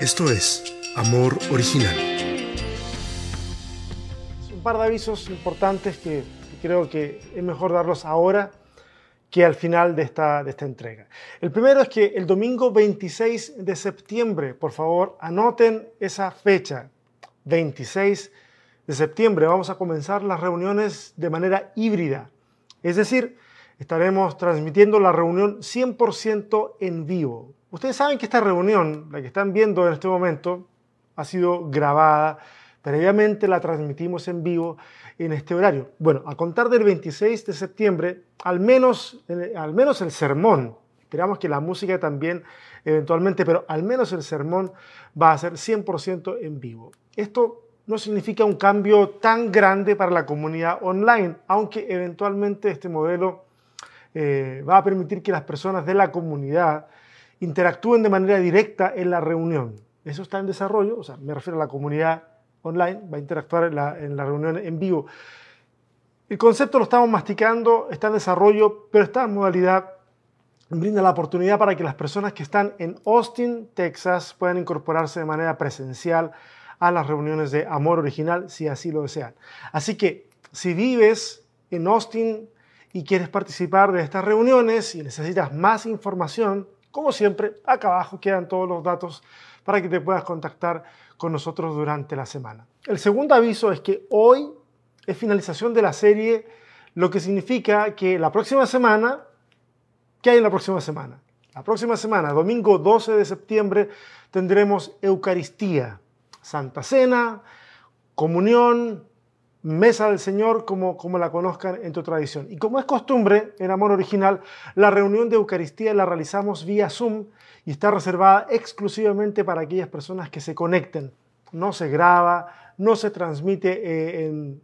Esto es Amor Original. Un par de avisos importantes que creo que es mejor darlos ahora que al final de esta, de esta entrega. El primero es que el domingo 26 de septiembre, por favor, anoten esa fecha, 26 de septiembre, vamos a comenzar las reuniones de manera híbrida. Es decir, estaremos transmitiendo la reunión 100% en vivo. Ustedes saben que esta reunión, la que están viendo en este momento, ha sido grabada, previamente la transmitimos en vivo en este horario. Bueno, a contar del 26 de septiembre, al menos, al menos el sermón, esperamos que la música también eventualmente, pero al menos el sermón va a ser 100% en vivo. Esto no significa un cambio tan grande para la comunidad online, aunque eventualmente este modelo eh, va a permitir que las personas de la comunidad interactúen de manera directa en la reunión. Eso está en desarrollo, o sea, me refiero a la comunidad online, va a interactuar en la, reunión en vivo. El concepto lo estamos masticando, está en desarrollo, pero esta modalidad brinda la oportunidad para que las personas que están en Austin, Texas, puedan incorporarse de manera presencial a las reuniones de Amor Original, si así lo desean. Así que si vives en Austin y quieres participar de estas reuniones y necesitas más información, como siempre, acá abajo quedan todos los datos para que te puedas contactar con nosotros durante la semana. El segundo aviso es que hoy es finalización de la serie, lo que significa que la próxima semana, ¿qué hay en la próxima semana? La próxima semana, domingo 12 de septiembre, tendremos Eucaristía, Santa Cena, comunión, mesa del Señor como, como la conozcan en tu tradición. Y como es costumbre en Amor Original, la reunión de Eucaristía la realizamos vía Zoom y está reservada exclusivamente para aquellas personas que se conecten. No se graba, no se transmite eh,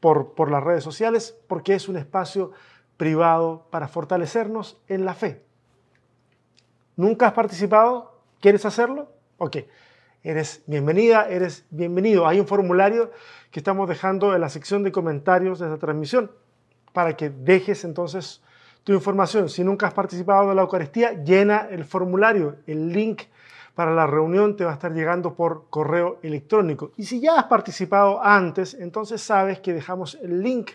por, por las redes sociales porque es un espacio privado para fortalecernos en la fe. ¿Nunca has participado? ¿Quieres hacerlo? Ok eres bienvenida, eres bienvenido. Hay un formulario que estamos dejando en la sección de comentarios de esta transmisión para que dejes entonces tu información. Si nunca has participado de la Eucaristía, llena el formulario. El link para la reunión te va a estar llegando por correo electrónico. Y si ya has participado antes, entonces sabes que dejamos el link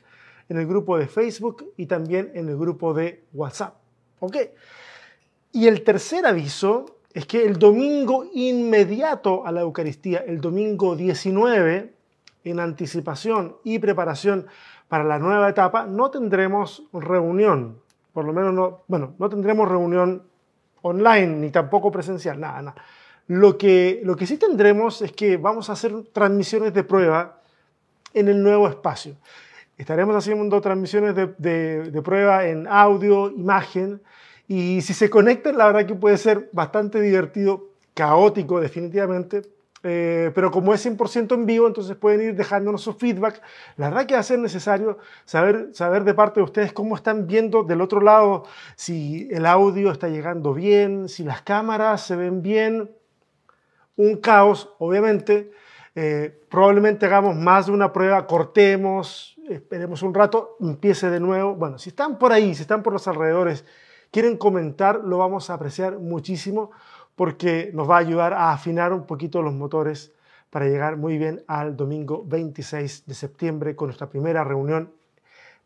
en el grupo de Facebook y también en el grupo de WhatsApp. ¿Ok? Y el tercer aviso es que el domingo inmediato a la Eucaristía, el domingo 19, en anticipación y preparación para la nueva etapa, no tendremos reunión. Por lo menos no, bueno, no tendremos reunión online ni tampoco presencial, nada, nada. Lo que, lo que sí tendremos es que vamos a hacer transmisiones de prueba en el nuevo espacio. Estaremos haciendo transmisiones de, de prueba en audio, imagen, y si se conectan, la verdad que puede ser bastante divertido, caótico definitivamente, eh, pero como es 100% en vivo, entonces pueden ir dejándonos su feedback. La verdad que va a ser necesario saber, saber de parte de ustedes cómo están viendo del otro lado, si el audio está llegando bien, si las cámaras se ven bien. Un caos, obviamente. Eh, probablemente hagamos más de una prueba, cortemos, esperemos un rato, empiece de nuevo. Bueno, si están por ahí, si están por los alrededores quieren comentar, lo vamos a apreciar muchísimo porque nos va a ayudar a afinar un poquito los motores para llegar muy bien al domingo 26 de septiembre con nuestra primera reunión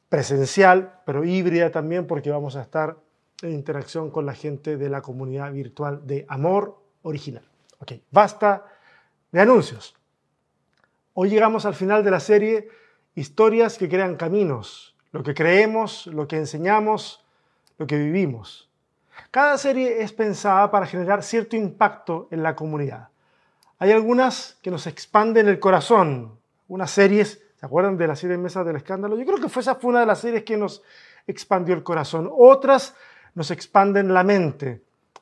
presencial, pero híbrida también porque vamos a estar en interacción con la gente de la comunidad virtual de Amor Original. Ok, basta de anuncios. Hoy llegamos al final de la serie Historias que crean caminos, lo que creemos, lo que enseñamos, lo que vivimos. Cada serie es pensada para generar cierto impacto en la comunidad. Hay algunas que nos expanden el corazón, unas series, ¿se acuerdan de la serie Mesas del Escándalo? Yo creo que fue esa fue una de las series que nos expandió el corazón. Otras nos expanden la mente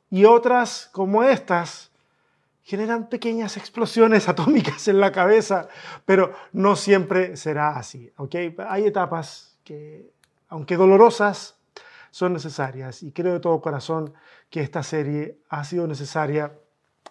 y otras, como estas, generan pequeñas explosiones atómicas en la cabeza, pero no siempre será así. ¿okay? Hay etapas que, aunque dolorosas, son necesarias y creo de todo corazón que esta serie ha sido necesaria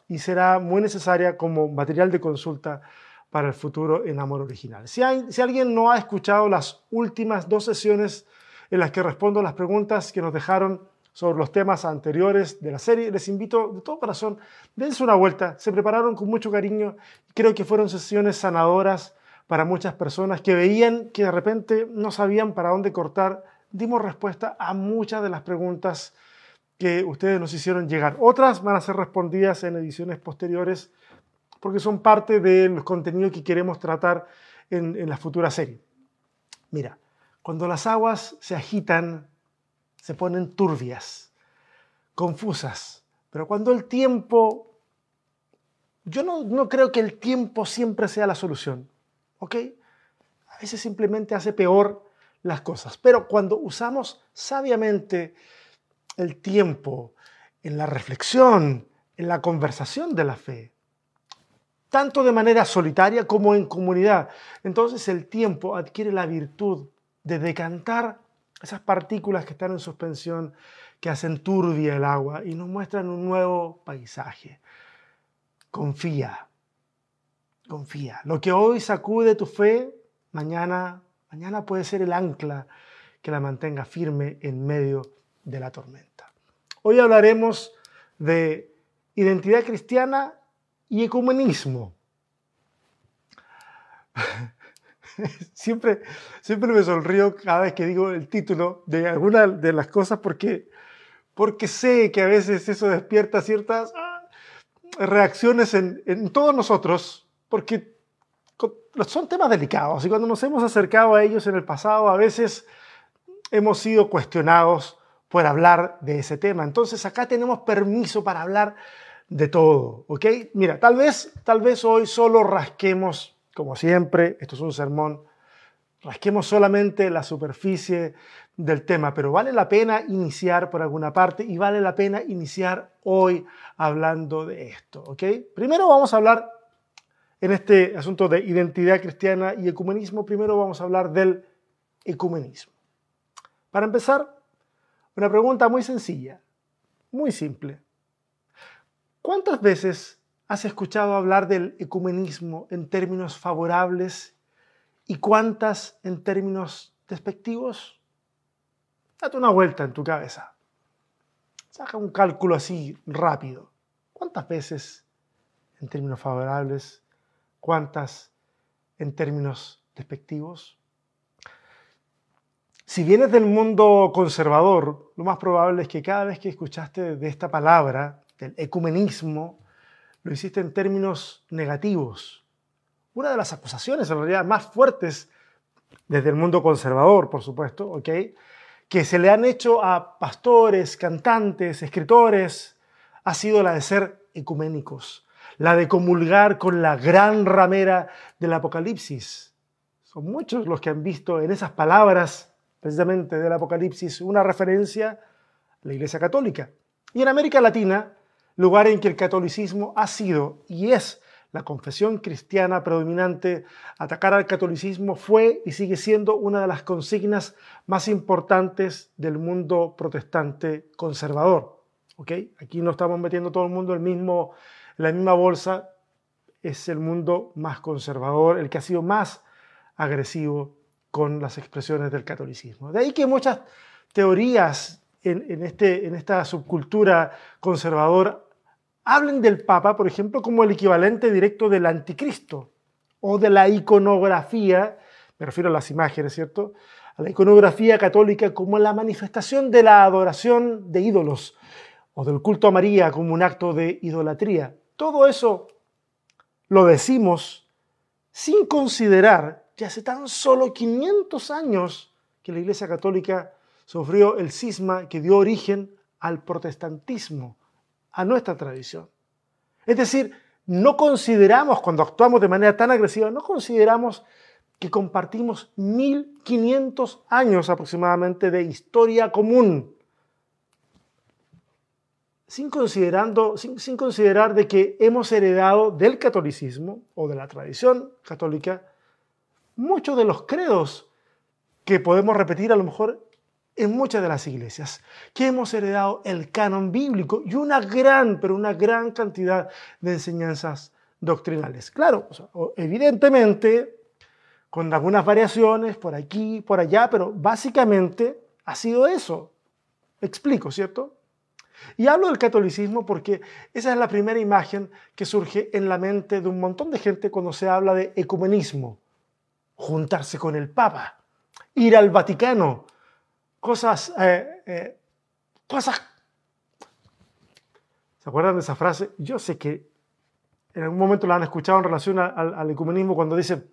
y será muy necesaria como material de consulta para el futuro en Amor Original. Si, si alguien no ha escuchado las últimas dos sesiones en las que respondo las preguntas que nos dejaron sobre los temas anteriores de la serie. Les invito de todo corazón, dense una vuelta. Se prepararon con mucho cariño. Creo que fueron sesiones sanadoras para muchas personas que veían que de repente no sabían para dónde cortar. Dimos respuesta a muchas de las preguntas que ustedes nos hicieron llegar. Otras van a ser respondidas en ediciones posteriores porque son parte de los contenidos que queremos tratar en, la futura serie. Mira, cuando las aguas se agitan, se ponen turbias, confusas, pero cuando el tiempo, yo no, no creo que el tiempo siempre sea la solución, ¿ok? A veces simplemente hace peor las cosas, pero cuando usamos sabiamente el tiempo en la reflexión, en la conversación de la fe, tanto de manera solitaria como en comunidad, entonces el tiempo adquiere la virtud de decantar esas partículas que están en suspensión, que hacen turbia el agua y nos muestran un nuevo paisaje. Confía, confía. Lo que hoy sacude tu fe, mañana, mañana puede ser el ancla que la mantenga firme en medio de la tormenta. Hoy hablaremos de identidad cristiana y ecumenismo. siempre, siempre me sonrío cada vez que digo el título de alguna de las cosas porque, porque sé que a veces eso despierta ciertas ah, reacciones en, en todos nosotros, porque son temas delicados y cuando nos hemos acercado a ellos en el pasado a veces hemos sido cuestionados por hablar de ese tema. Entonces acá tenemos permiso para hablar de todo, ¿ok? Mira, tal vez, tal vez hoy solo rasquemos como siempre, esto es un sermón, rasquemos solamente la superficie del tema, pero vale la pena iniciar por alguna parte y vale la pena iniciar hoy hablando de esto, ¿ok? Primero vamos a hablar en este asunto de identidad cristiana y ecumenismo, primero vamos a hablar del ecumenismo. Para empezar, una pregunta muy sencilla, muy simple. ¿Cuántas veces ¿Has escuchado hablar del ecumenismo en términos favorables y cuántas en términos despectivos? Date una vuelta en tu cabeza. Saca un cálculo así rápido. ¿Cuántas veces en términos favorables? ¿Cuántas en términos despectivos? Si vienes del mundo conservador, lo más probable es que cada vez que escuchaste de esta palabra, del ecumenismo, lo hiciste en términos negativos. Una de las acusaciones en realidad más fuertes desde el mundo conservador, por supuesto, que se le han hecho a pastores, cantantes, escritores, ha sido la de ser ecuménicos, la de comulgar con la gran ramera del Apocalipsis. Son muchos los que han visto en esas palabras, precisamente del Apocalipsis, una referencia a la Iglesia Católica. Y en América Latina, lugar en que el catolicismo ha sido y es la confesión cristiana predominante, atacar al catolicismo fue y sigue siendo una de las consignas más importantes del mundo protestante conservador. Aquí no estamos metiendo todo el mundo el mismo, la misma bolsa, es el mundo más conservador, el que ha sido más agresivo con las expresiones del catolicismo. De ahí que muchas teorías en, este, esta subcultura conservadora hablen del Papa, por ejemplo, como el equivalente directo del anticristo o de la iconografía, me refiero a las imágenes, ¿cierto? A la iconografía católica como la manifestación de la adoración de ídolos o del culto a María como un acto de idolatría. Todo eso lo decimos sin considerar que hace tan solo 500 años que la Iglesia Católica sufrió el cisma que dio origen al protestantismo a nuestra tradición. Es decir, no consideramos, cuando actuamos de manera tan agresiva, no consideramos que compartimos 1500 años aproximadamente de historia común, sin, considerando, sin, sin considerar de que hemos heredado del catolicismo o de la tradición católica muchos de los credos que podemos repetir a lo mejor en muchas de las iglesias, que hemos heredado el canon bíblico y una gran, pero una gran cantidad de enseñanzas doctrinales. Claro, evidentemente, con algunas variaciones por aquí, por allá, pero básicamente ha sido eso. explico, ¿cierto? Y hablo del catolicismo porque esa es la primera imagen que surge en la mente de un montón de gente cuando se habla de ecumenismo. Juntarse con el Papa, ir al Vaticano, cosas, eh, eh. ¿Se acuerdan de esa frase? Yo sé que en algún momento la han escuchado en relación al, al ecumenismo cuando dice,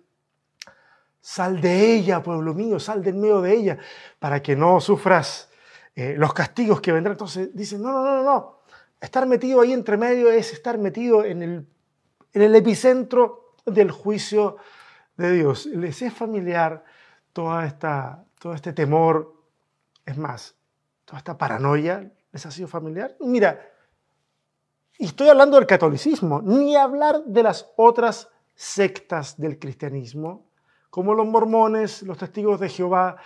sal de ella, pueblo mío, sal del medio de ella, para que no sufras eh, los castigos que vendrán. Entonces dicen, no, no, no, no, estar metido ahí entre medio es estar metido en el, en el epicentro del juicio de Dios. Les es familiar toda esta, todo este temor, es más, toda esta paranoia, ¿les ha sido familiar? Mira, y estoy hablando del catolicismo, ni hablar de las otras sectas del cristianismo, como los mormones, los testigos de Jehová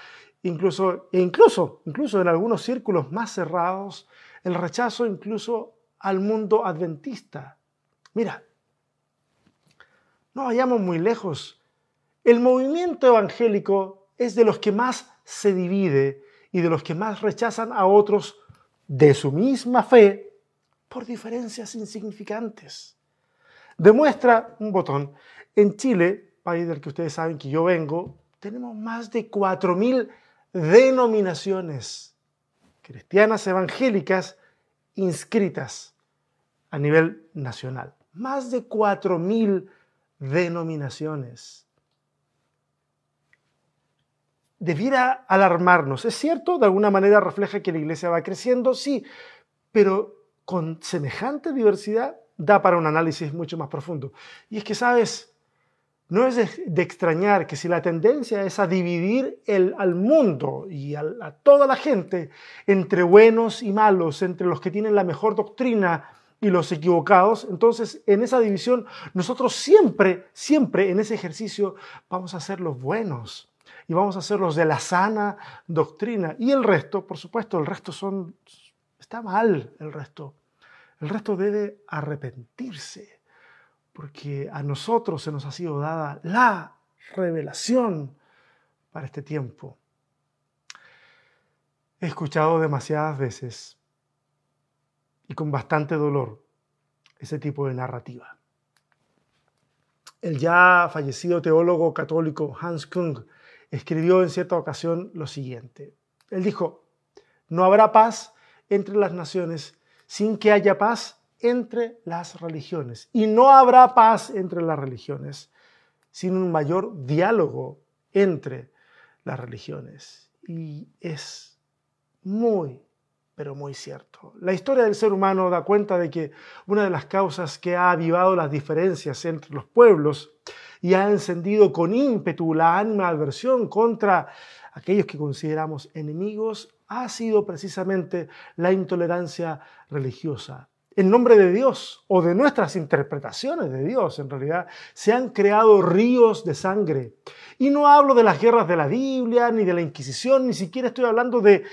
incluso, e incluso, incluso en algunos círculos más cerrados, el rechazo incluso al mundo adventista. Mira, no vayamos muy lejos. El movimiento evangélico es de los que más se divide y de los que más rechazan a otros de su misma fe por diferencias insignificantes. Demuestra un botón. En Chile, país del que ustedes saben que yo vengo, tenemos más de 4.000 denominaciones cristianas evangélicas inscritas a nivel nacional. Más de 4.000 denominaciones. Debiera alarmarnos. Es cierto, de alguna manera refleja que la iglesia va creciendo, sí, pero con semejante diversidad da para un análisis mucho más profundo. Y es que, sabes, no es de, extrañar que si la tendencia es a dividir el, al mundo y a, toda la gente entre buenos y malos, entre los que tienen la mejor doctrina y los equivocados, entonces en esa división nosotros siempre, siempre en ese ejercicio vamos a ser los buenos y vamos a ser los de la sana doctrina. Y el resto, por supuesto, el resto son, está mal el resto. El resto debe arrepentirse porque a nosotros se nos ha sido dada la revelación para este tiempo. He escuchado demasiadas veces y con bastante dolor ese tipo de narrativa. El ya fallecido teólogo católico Hans Kung escribió en cierta ocasión lo siguiente. Él dijo, no habrá paz entre las naciones sin que haya paz entre las religiones. Y no habrá paz entre las religiones sin un mayor diálogo entre las religiones. Y es muy, pero muy cierto. La historia del ser humano da cuenta de que una de las causas que ha avivado las diferencias entre los pueblos y ha encendido con ímpetu la animadversión contra aquellos que consideramos enemigos ha sido precisamente la intolerancia religiosa en nombre de Dios o de nuestras interpretaciones de Dios, en realidad, se han creado ríos de sangre. Y no hablo de las guerras de la Biblia, ni de la Inquisición, ni siquiera estoy hablando de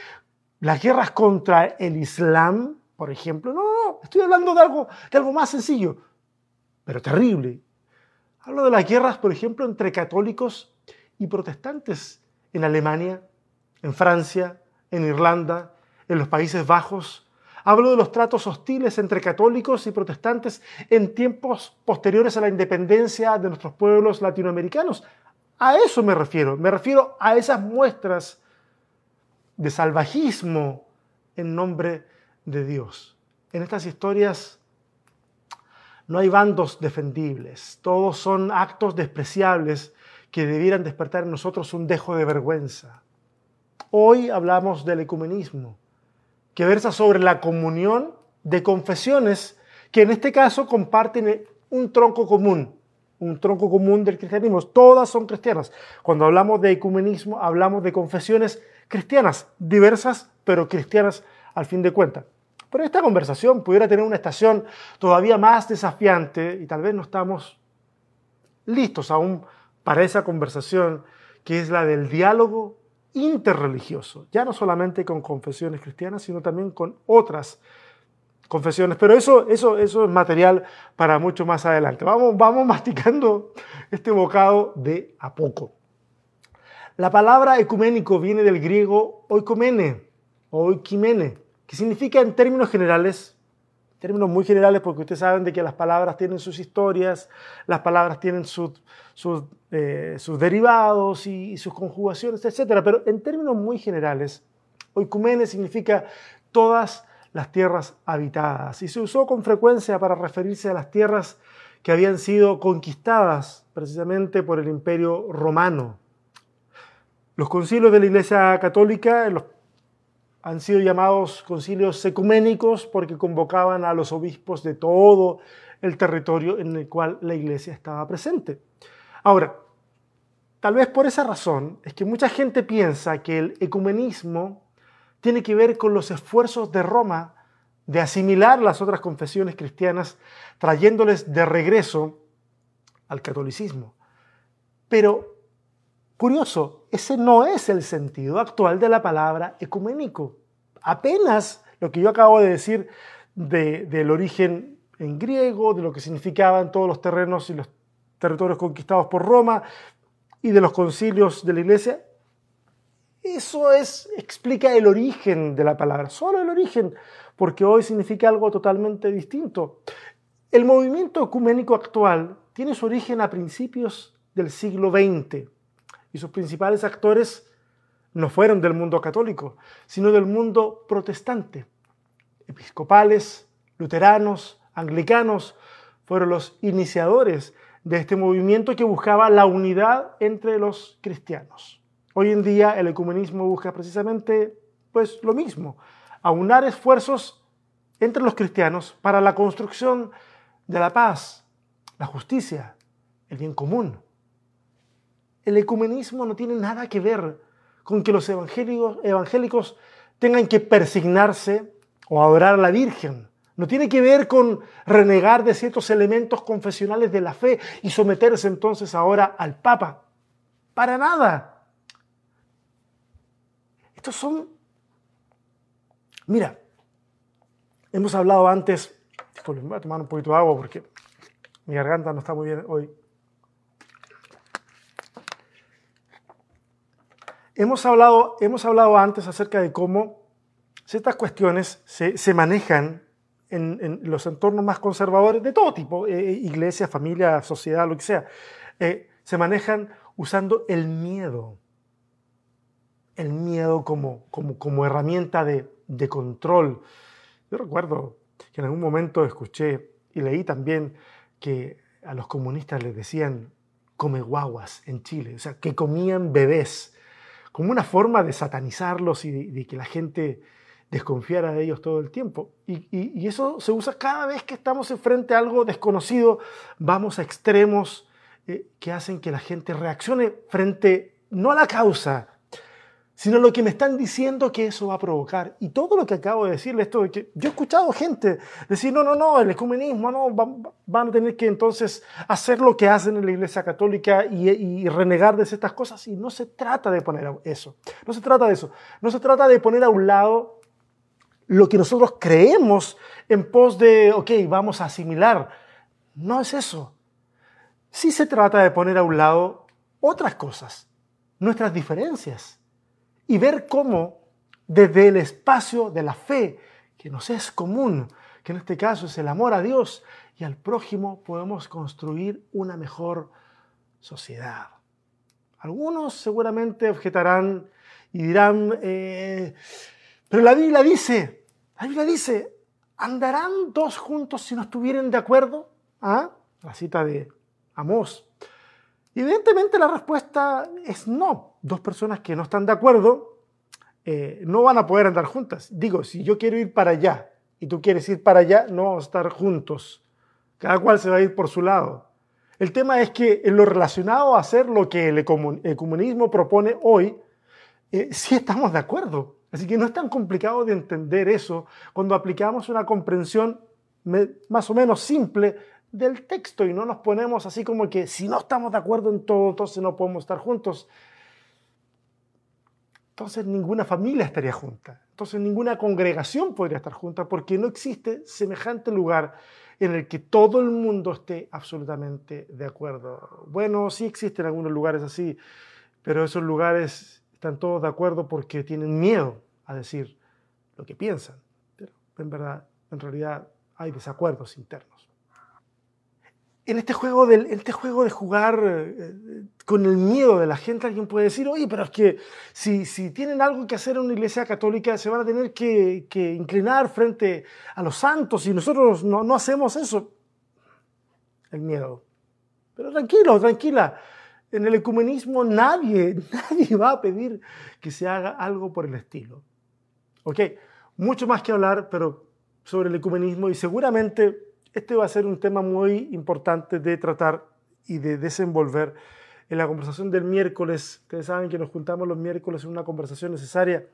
las guerras contra el Islam, por ejemplo. No, no, estoy hablando de algo, de algo más sencillo, pero terrible. Hablo de las guerras, por ejemplo, entre católicos y protestantes en Alemania, en Francia, en Irlanda, en los Países Bajos, Hablo de los tratos hostiles entre católicos y protestantes en tiempos posteriores a la independencia de nuestros pueblos latinoamericanos. A eso me refiero. Me refiero a esas muestras de salvajismo en nombre de Dios. En estas historias no hay bandos defendibles. Todos son actos despreciables que debieran despertar en nosotros un dejo de vergüenza. Hoy hablamos del ecumenismo que versa sobre la comunión de confesiones que en este caso comparten un tronco común, un tronco común del cristianismo. Todas son cristianas. Cuando hablamos de ecumenismo, hablamos de confesiones cristianas, diversas, pero cristianas al fin de cuentas. Pero esta conversación pudiera tener una estación todavía más desafiante y tal vez no estamos listos aún para esa conversación que es la del diálogo interreligioso, ya no solamente con confesiones cristianas, sino también con otras confesiones. Pero eso, eso, eso es material para mucho más adelante. Vamos, vamos masticando este bocado de a poco. La palabra ecuménico viene del griego oikomene, o oikimene, que significa en términos generales, términos muy generales porque ustedes saben de que las palabras tienen sus historias, las palabras tienen sus, eh, derivados y, sus conjugaciones, etc. Pero en términos muy generales, oikumene significa todas las tierras habitadas y se usó con frecuencia para referirse a las tierras que habían sido conquistadas precisamente por el imperio romano. Los concilios de la Iglesia Católica han sido llamados concilios ecuménicos porque convocaban a los obispos de todo el territorio en el cual la Iglesia estaba presente. Ahora, tal vez por esa razón es que mucha gente piensa que el ecumenismo tiene que ver con los esfuerzos de Roma de asimilar las otras confesiones cristianas, trayéndoles de regreso al catolicismo. Pero, curioso, ese no es el sentido actual de la palabra ecuménico. Apenas lo que yo acabo de decir del origen en griego, de lo que significaban todos los terrenos y los territorios conquistados por Roma y de los concilios de la iglesia, eso es, explica el origen de la palabra, solo el origen porque hoy significa algo totalmente distinto. El movimiento ecuménico actual tiene su origen a principios del siglo XX y sus principales actores no fueron del mundo católico, sino del mundo protestante. Episcopales, luteranos, anglicanos fueron los iniciadores de este movimiento que buscaba la unidad entre los cristianos. Hoy en día el ecumenismo busca precisamente pues lo mismo, aunar esfuerzos entre los cristianos para la construcción de la paz, la justicia, el bien común. El ecumenismo no tiene nada que ver con que los evangélicos, tengan que persignarse o adorar a la Virgen. No tiene que ver con renegar de ciertos elementos confesionales de la fe y someterse entonces ahora al Papa. Para nada. Estos son Mira, hemos hablado antes, disculpe, voy a tomar un poquito de agua porque mi garganta no está muy bien hoy. Hemos hablado, hemos hablado antes acerca de cómo ciertas cuestiones se, manejan en, los entornos más conservadores de todo tipo, eh, iglesia, familia, sociedad, lo que sea. Eh, se manejan usando el miedo. El miedo como, como, como herramienta de, de control. Yo recuerdo que en algún momento escuché y leí también que a los comunistas les decían come guaguas en Chile, o sea, que comían bebés, como una forma de satanizarlos y de, que la gente desconfiara de ellos todo el tiempo. Y, eso se usa cada vez que estamos enfrente a algo desconocido, vamos a extremos eh, que hacen que la gente reaccione frente no a la causa, sino lo que me están diciendo que eso va a provocar. Y todo lo que acabo de decirle, esto de que yo he escuchado gente decir, no, no, no, el ecumenismo, no, van, a tener que entonces hacer lo que hacen en la Iglesia Católica y, y, renegar de ciertas cosas. Y no se trata de poner eso, no se trata de eso, no se trata de poner a un lado lo que nosotros creemos en pos de, ok, vamos a asimilar. No es eso. Sí se trata de poner a un lado otras cosas, nuestras diferencias y ver cómo desde el espacio de la fe, que nos es común, que en este caso es el amor a Dios y al prójimo, podemos construir una mejor sociedad. Algunos seguramente objetarán y dirán, eh, pero la Biblia dice, la Biblia dice, ¿andarán dos juntos si no estuvieran de acuerdo? ¿Ah? La cita de Amós. Evidentemente la respuesta es no dos personas que no están de acuerdo eh, no van a poder andar juntas. Digo, si yo quiero ir para allá y tú quieres ir para allá, no vamos a estar juntos. Cada cual se va a ir por su lado. El tema es que en lo relacionado a hacer lo que el comunismo propone hoy, eh, sí estamos de acuerdo. Así que no es tan complicado de entender eso cuando aplicamos una comprensión más o menos simple del texto y no nos ponemos así como que si no estamos de acuerdo en todo, entonces no podemos estar juntos entonces ninguna familia estaría junta, entonces ninguna congregación podría estar junta porque no existe semejante lugar en el que todo el mundo esté absolutamente de acuerdo. Bueno, sí existen algunos lugares así, pero esos lugares están todos de acuerdo porque tienen miedo a decir lo que piensan, pero en verdad, en realidad hay desacuerdos internos. En este juego, del, este juego de jugar eh, con el miedo de la gente, alguien puede decir, oye, pero es que si, si tienen algo que hacer en una iglesia católica, se van a tener que, que inclinar frente a los santos y nosotros no, no hacemos eso. El miedo. Pero tranquilo, tranquila. En el ecumenismo nadie, nadie va a pedir que se haga algo por el estilo. Ok, mucho más que hablar, pero sobre el ecumenismo y seguramente este va a ser un tema muy importante de tratar y de desenvolver en la conversación del miércoles. Ustedes saben que nos juntamos los miércoles en una conversación necesaria.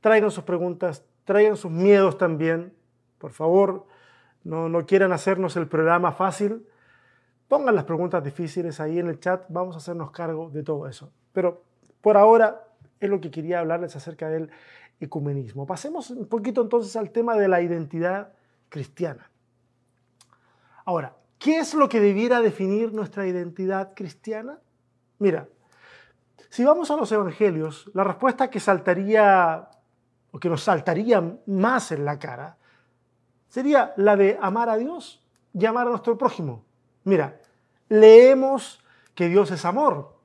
Traigan sus preguntas, traigan sus miedos también. Por favor, no, no quieran hacernos el programa fácil. Pongan las preguntas difíciles ahí en el chat. Vamos a hacernos cargo de todo eso. Pero por ahora es lo que quería hablarles acerca del ecumenismo. Pasemos un poquito entonces al tema de la identidad cristiana. Ahora, ¿qué es lo que debiera definir nuestra identidad cristiana? Mira, si vamos a los evangelios, la respuesta que saltaría o que nos saltaría más en la cara sería la de amar a Dios y amar a nuestro prójimo. Mira, leemos que Dios es amor,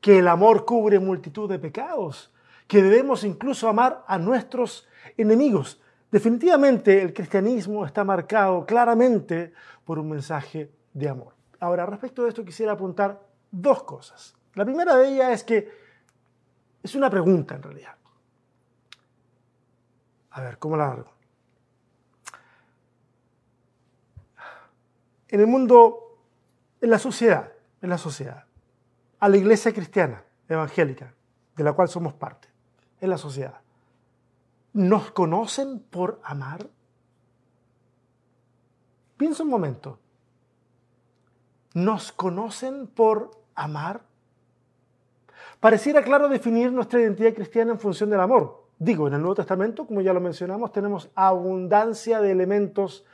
que el amor cubre multitud de pecados, que debemos incluso amar a nuestros enemigos. Definitivamente el cristianismo está marcado claramente por un mensaje de amor. Ahora, respecto de esto quisiera apuntar dos cosas. La primera de ellas es que es una pregunta en realidad. A ver, ¿cómo la hago? En el mundo, en la sociedad, en la sociedad, a la iglesia cristiana, evangélica, de la cual somos parte, en la sociedad, ¿nos conocen por amar? Piensa un momento. ¿Nos conocen por amar? Pareciera claro definir nuestra identidad cristiana en función del amor. Digo, en el Nuevo Testamento, como ya lo mencionamos, tenemos abundancia de elementos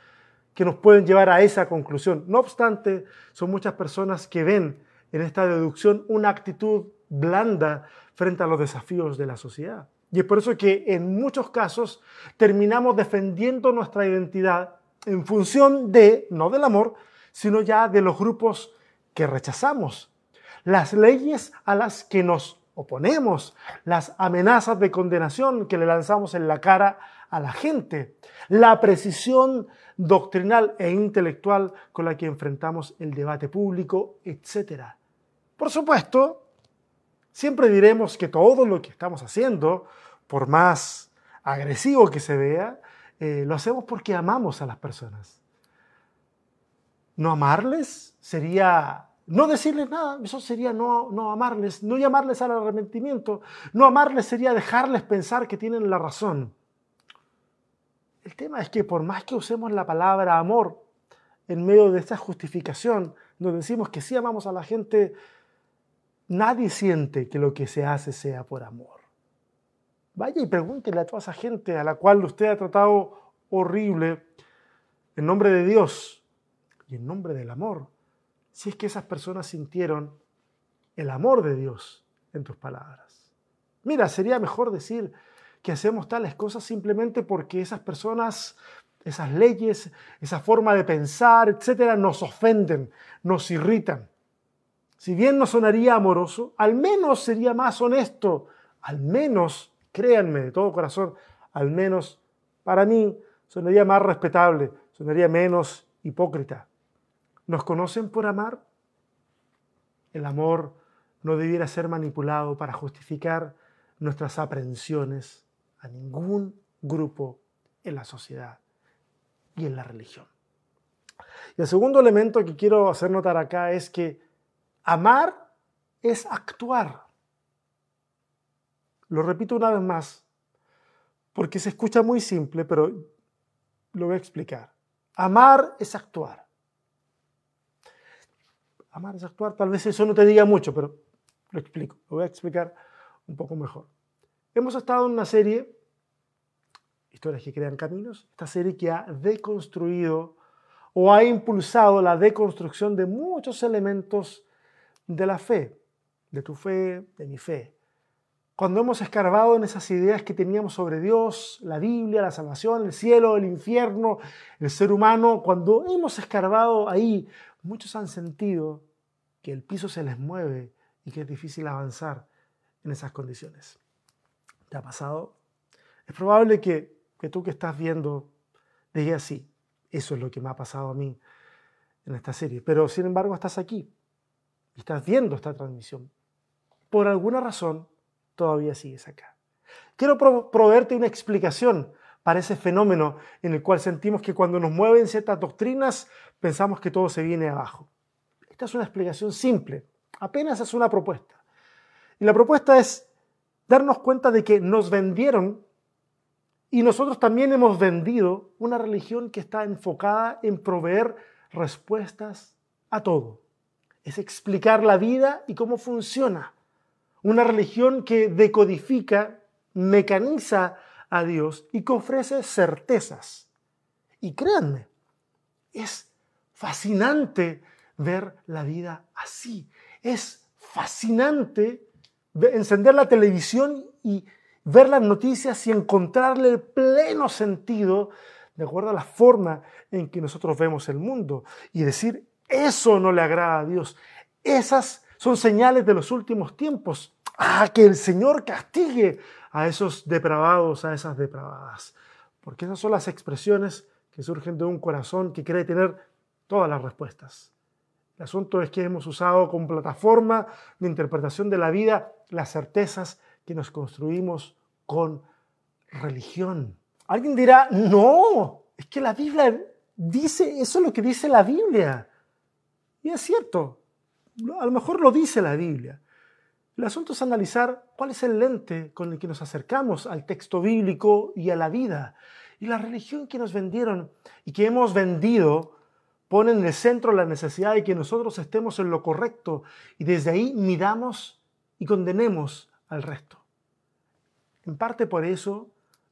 que nos pueden llevar a esa conclusión. No obstante, son muchas personas que ven en esta deducción una actitud blanda frente a los desafíos de la sociedad. Y es por eso que en muchos casos terminamos defendiendo nuestra identidad en función de, no del amor, sino ya de los grupos que rechazamos, las leyes a las que nos oponemos, las amenazas de condenación que le lanzamos en la cara a la gente, la precisión doctrinal e intelectual con la que enfrentamos el debate público, etc. Por supuesto, siempre diremos que todo lo que estamos haciendo, por más agresivo que se vea, eh, lo hacemos porque amamos a las personas. No amarles sería no decirles nada, eso sería no, no amarles, no llamarles al arrepentimiento, no amarles sería dejarles pensar que tienen la razón. El tema es que por más que usemos la palabra amor en medio de esta justificación, nos decimos que sí amamos a la gente, nadie siente que lo que se hace sea por amor. Vaya y pregúntele a toda esa gente a la cual usted ha tratado horrible en nombre de Dios y en nombre del amor si es que esas personas sintieron el amor de Dios en tus palabras. Mira, sería mejor decir que hacemos tales cosas simplemente porque esas personas, esas leyes, esa forma de pensar, etcétera, nos ofenden, nos irritan. Si bien no sonaría amoroso, al menos sería más honesto, al menos, créanme de todo corazón, al menos para mí sonaría más respetable, sonaría menos hipócrita. ¿Nos conocen por amar? El amor no debiera ser manipulado para justificar nuestras aprensiones a ningún grupo en la sociedad y en la religión. Y el segundo elemento que quiero hacer notar acá es que amar es actuar. Lo repito una vez más, porque se escucha muy simple, pero lo voy a explicar. Amar es actuar amar es actuar. Tal vez eso no te diga mucho, pero lo explico. Lo voy a explicar un poco mejor. Hemos estado en una serie, Historias que crean caminos, esta serie que ha deconstruido o ha impulsado la deconstrucción de muchos elementos de la fe, de tu fe, de mi fe. cuando hemos escarbado en esas ideas que teníamos sobre Dios, la Biblia, la salvación, el cielo, el infierno, el ser humano, cuando hemos escarbado ahí, muchos han sentido que el piso se les mueve y que es difícil avanzar en esas condiciones. ¿Te ha pasado? Es probable que, que tú que estás viendo digas sí, eso es lo que me ha pasado a mí en esta serie, pero sin embargo estás aquí estás viendo esta transmisión. Por alguna razón, todavía sigues acá. Quiero proveerte una explicación para ese fenómeno en el cual sentimos que cuando nos mueven ciertas doctrinas pensamos que todo se viene abajo. Esta es una explicación simple, apenas es una propuesta. Y la propuesta es darnos cuenta de que nos vendieron y nosotros también hemos vendido una religión que está enfocada en proveer respuestas a todo. Es explicar la vida y cómo funciona una religión que decodifica, mecaniza a Dios y que ofrece certezas. Y créanme, es fascinante ver la vida así. Es fascinante encender la televisión y ver las noticias y encontrarle el pleno sentido de acuerdo a la forma en que nosotros vemos el mundo y decir, eso no le agrada a Dios. Esas son señales de los últimos tiempos. Ah, que el Señor castigue a esos depravados, a esas depravadas. Porque esas son las expresiones que surgen de un corazón que quiere tener todas las respuestas. El asunto es que hemos usado como plataforma de interpretación de la vida las certezas que nos construimos con religión. Alguien dirá, no, es que la Biblia dice, eso es lo que dice la Biblia. Y es cierto, a lo mejor lo dice la Biblia. El asunto es analizar cuál es el lente con el que nos acercamos al texto bíblico y a la vida. Y la religión que nos vendieron y que hemos vendido pone en el centro la necesidad de que nosotros estemos en lo correcto y desde ahí midamos y condenemos al resto. En parte por eso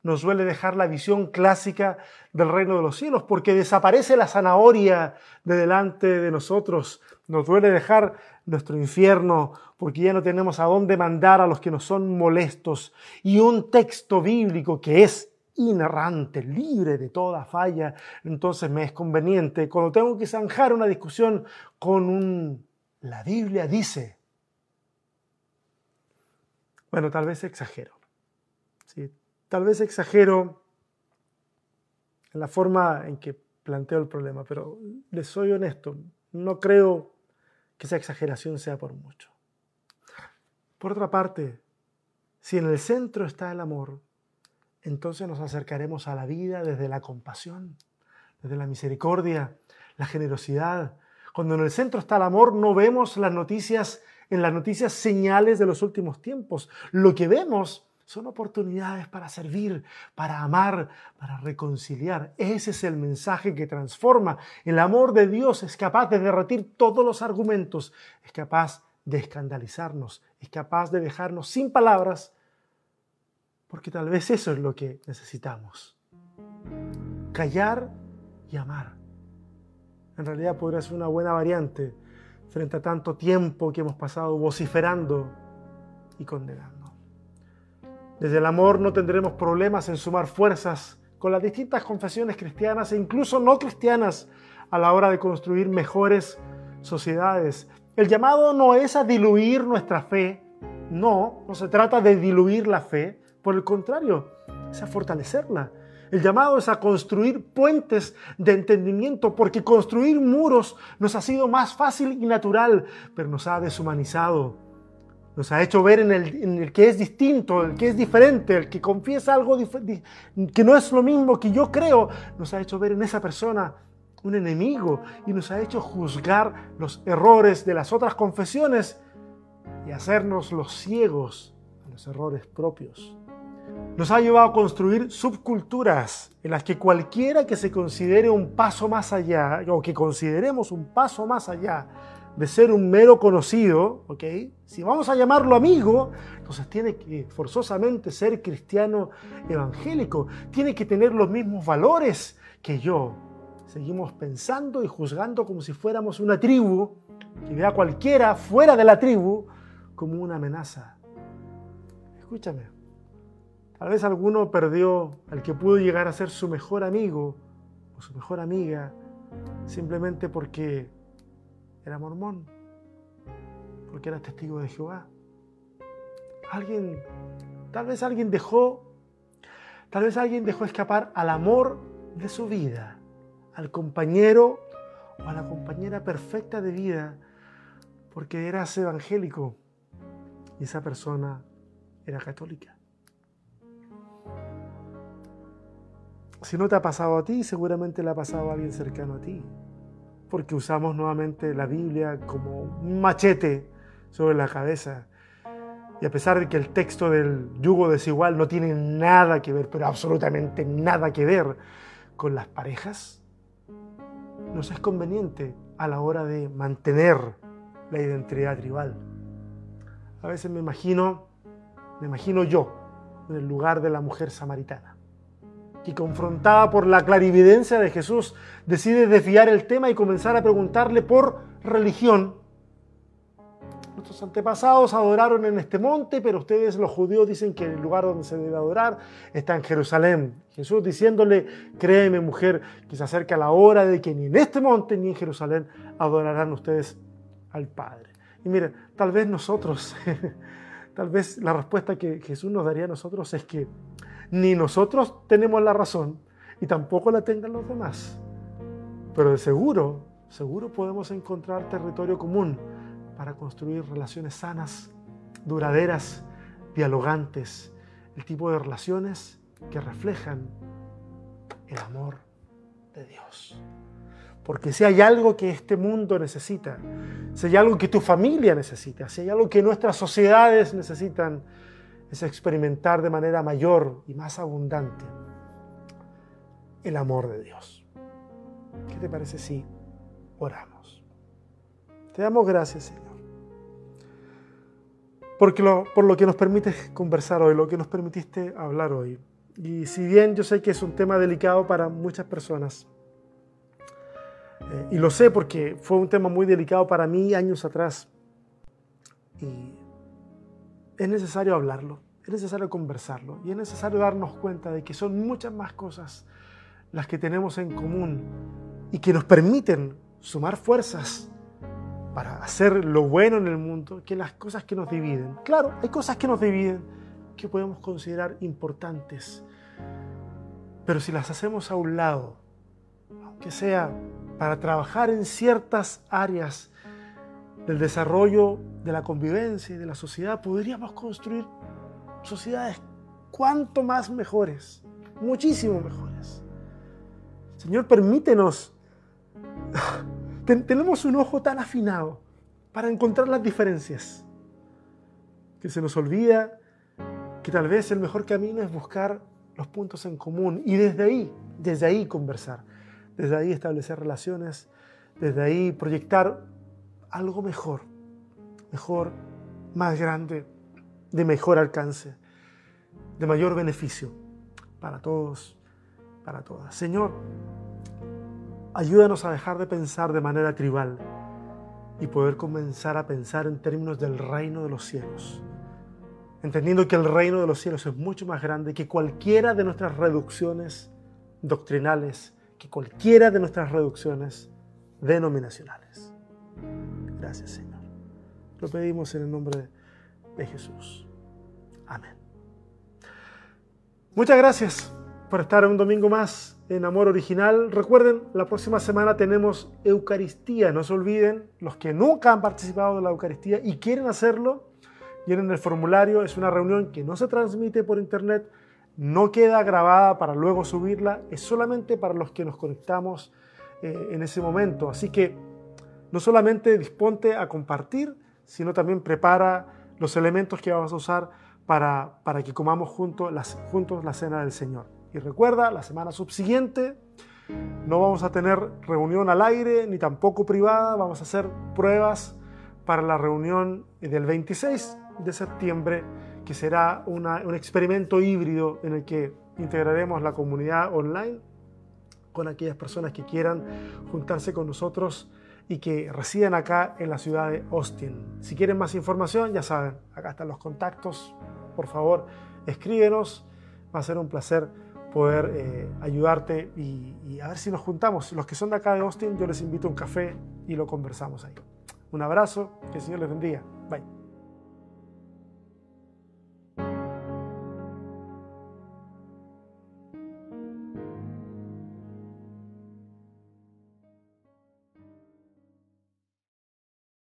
nos suele dejar la visión clásica del reino de los cielos, porque desaparece la zanahoria de delante de nosotros. Nos duele dejar nuestro infierno, porque ya no tenemos a dónde mandar a los que nos son molestos. Y un texto bíblico que es inerrante, libre de toda falla, entonces me es conveniente, cuando tengo que zanjar una discusión con un... La Biblia dice. Bueno, tal vez exagero. ¿sí? Tal vez exagero en la forma en que planteo el problema, pero les soy honesto, no creo que esa exageración sea por mucho. Por otra parte, si en el centro está el amor, entonces nos acercaremos a la vida desde la compasión, desde la misericordia, la generosidad. Cuando en el centro está el amor, no vemos las noticias, en las noticias señales de los últimos tiempos. Lo que vemos son oportunidades para servir, para amar, para reconciliar. Ese es el mensaje que transforma. El amor de Dios es capaz de derretir todos los argumentos, es capaz de escandalizarnos, es capaz de dejarnos sin palabras, porque tal vez eso es lo que necesitamos. Callar y amar. En realidad podría ser una buena variante frente a tanto tiempo que hemos pasado vociferando y condenando. Desde el amor no tendremos problemas en sumar fuerzas con las distintas confesiones cristianas e incluso no cristianas a la hora de construir mejores sociedades. El llamado no es a diluir nuestra fe, no, no se trata de diluir la fe, por el contrario, es a fortalecerla. El llamado es a construir puentes de entendimiento, porque construir muros nos ha sido más fácil y natural, pero nos ha deshumanizado nos ha hecho ver en el, que es distinto, el que es diferente, el que confiesa algo que no es lo mismo que yo creo, nos ha hecho ver en esa persona un enemigo y nos ha hecho juzgar los errores de las otras confesiones y hacernos los ciegos a los errores propios. Nos ha llevado a construir subculturas en las que cualquiera que se considere un paso más allá o que consideremos un paso más allá de ser un mero conocido, ¿ok? Si vamos a llamarlo amigo, entonces tiene que forzosamente ser cristiano evangélico, tiene que tener los mismos valores que yo. Seguimos pensando y juzgando como si fuéramos una tribu que ve a cualquiera fuera de la tribu como una amenaza. Escúchame. Tal vez alguno perdió al que pudo llegar a ser su mejor amigo o su mejor amiga simplemente porque era mormón, porque era testigo de Jehová. Alguien, tal vez alguien dejó, tal vez alguien dejó escapar al amor de su vida, al compañero o a la compañera perfecta de vida, porque eras evangélico y esa persona era católica. Si no te ha pasado a ti, seguramente le ha pasado a alguien cercano a ti, porque usamos nuevamente la Biblia como un machete sobre la cabeza. Y a pesar de que el texto del yugo desigual no tiene nada que ver, pero absolutamente nada que ver con las parejas, nos es conveniente a la hora de mantener la identidad tribal. A veces me imagino, me imagino yo en el lugar de la mujer samaritana, que confrontada por la clarividencia de Jesús, decide desviar el tema y comenzar a preguntarle por religión. Nuestros antepasados adoraron en este monte, pero ustedes los judíos dicen que el lugar donde se debe adorar está en Jerusalén. Jesús diciéndole, créeme mujer, que se acerca la hora de que ni en este monte ni en Jerusalén adorarán ustedes al Padre. Y miren, tal vez nosotros, tal vez la respuesta que Jesús nos daría a nosotros es que ni nosotros tenemos la razón y tampoco la tengan los demás. Pero de seguro, seguro podemos encontrar territorio común para construir relaciones sanas, duraderas, dialogantes, el tipo de relaciones que reflejan el amor de Dios. Porque si hay algo que este mundo necesita, si hay algo que tu familia necesita, si hay algo que nuestras sociedades necesitan, es experimentar de manera mayor y más abundante el amor de Dios. ¿Qué te parece si oramos? Te damos gracias, Señor. Porque por lo que nos permites conversar hoy, lo que nos permitiste hablar hoy. Y si bien yo sé que es un tema delicado para muchas personas, eh, y lo sé porque fue un tema muy delicado para mí años atrás. Y es necesario hablarlo, es necesario conversarlo y es necesario darnos cuenta de que son muchas más cosas las que tenemos en común y que nos permiten sumar fuerzas para hacer lo bueno en el mundo que las cosas que nos dividen. Claro, hay cosas que nos dividen que podemos considerar importantes, pero si las hacemos a un lado, aunque sea para trabajar en ciertas áreas del desarrollo de la convivencia y de la sociedad, podríamos construir sociedades cuanto más mejores, muchísimo mejores. Señor, permítenos, tenemos un ojo tan afinado para encontrar las diferencias, que se nos olvida que tal vez el mejor camino es buscar los puntos en común y desde ahí, desde ahí conversar desde ahí establecer relaciones, desde ahí proyectar algo mejor, mejor, más grande, de mejor alcance, de mayor beneficio para todos, para todas. Señor, ayúdanos a dejar de pensar de manera tribal y poder comenzar a pensar en términos del reino de los cielos, entendiendo que el reino de los cielos es mucho más grande que cualquiera de nuestras reducciones doctrinales que cualquiera de nuestras reducciones denominacionales. Gracias Señor. Lo pedimos en el nombre de Jesús. Amén. Muchas gracias por estar un domingo más en Amor Original. Recuerden, la próxima semana tenemos Eucaristía. No se olviden, los que nunca han participado de la Eucaristía y quieren hacerlo, llenen el formulario. Es una reunión que no se transmite por internet, no queda grabada para luego subirla, es solamente para los que nos conectamos eh, en ese momento. Así que no solamente disponte a compartir, sino también prepara los elementos que vamos a usar para, para que comamos juntos, juntos la cena del Señor. Y recuerda, la semana subsiguiente no vamos a tener reunión al aire ni tampoco privada, vamos a hacer pruebas para la reunión del 26 de septiembre que será un experimento híbrido en el que integraremos la comunidad online con aquellas personas que quieran juntarse con nosotros y que residen acá en la ciudad de Austin. Si quieren más información, ya saben, acá están los contactos por favor, escríbenos. Va a ser un placer poder eh, ayudarte y, a ver si nos juntamos. Los que son de acá de Austin, yo les invito a un café y lo conversamos ahí. Un abrazo, que el Señor les bendiga. Bye.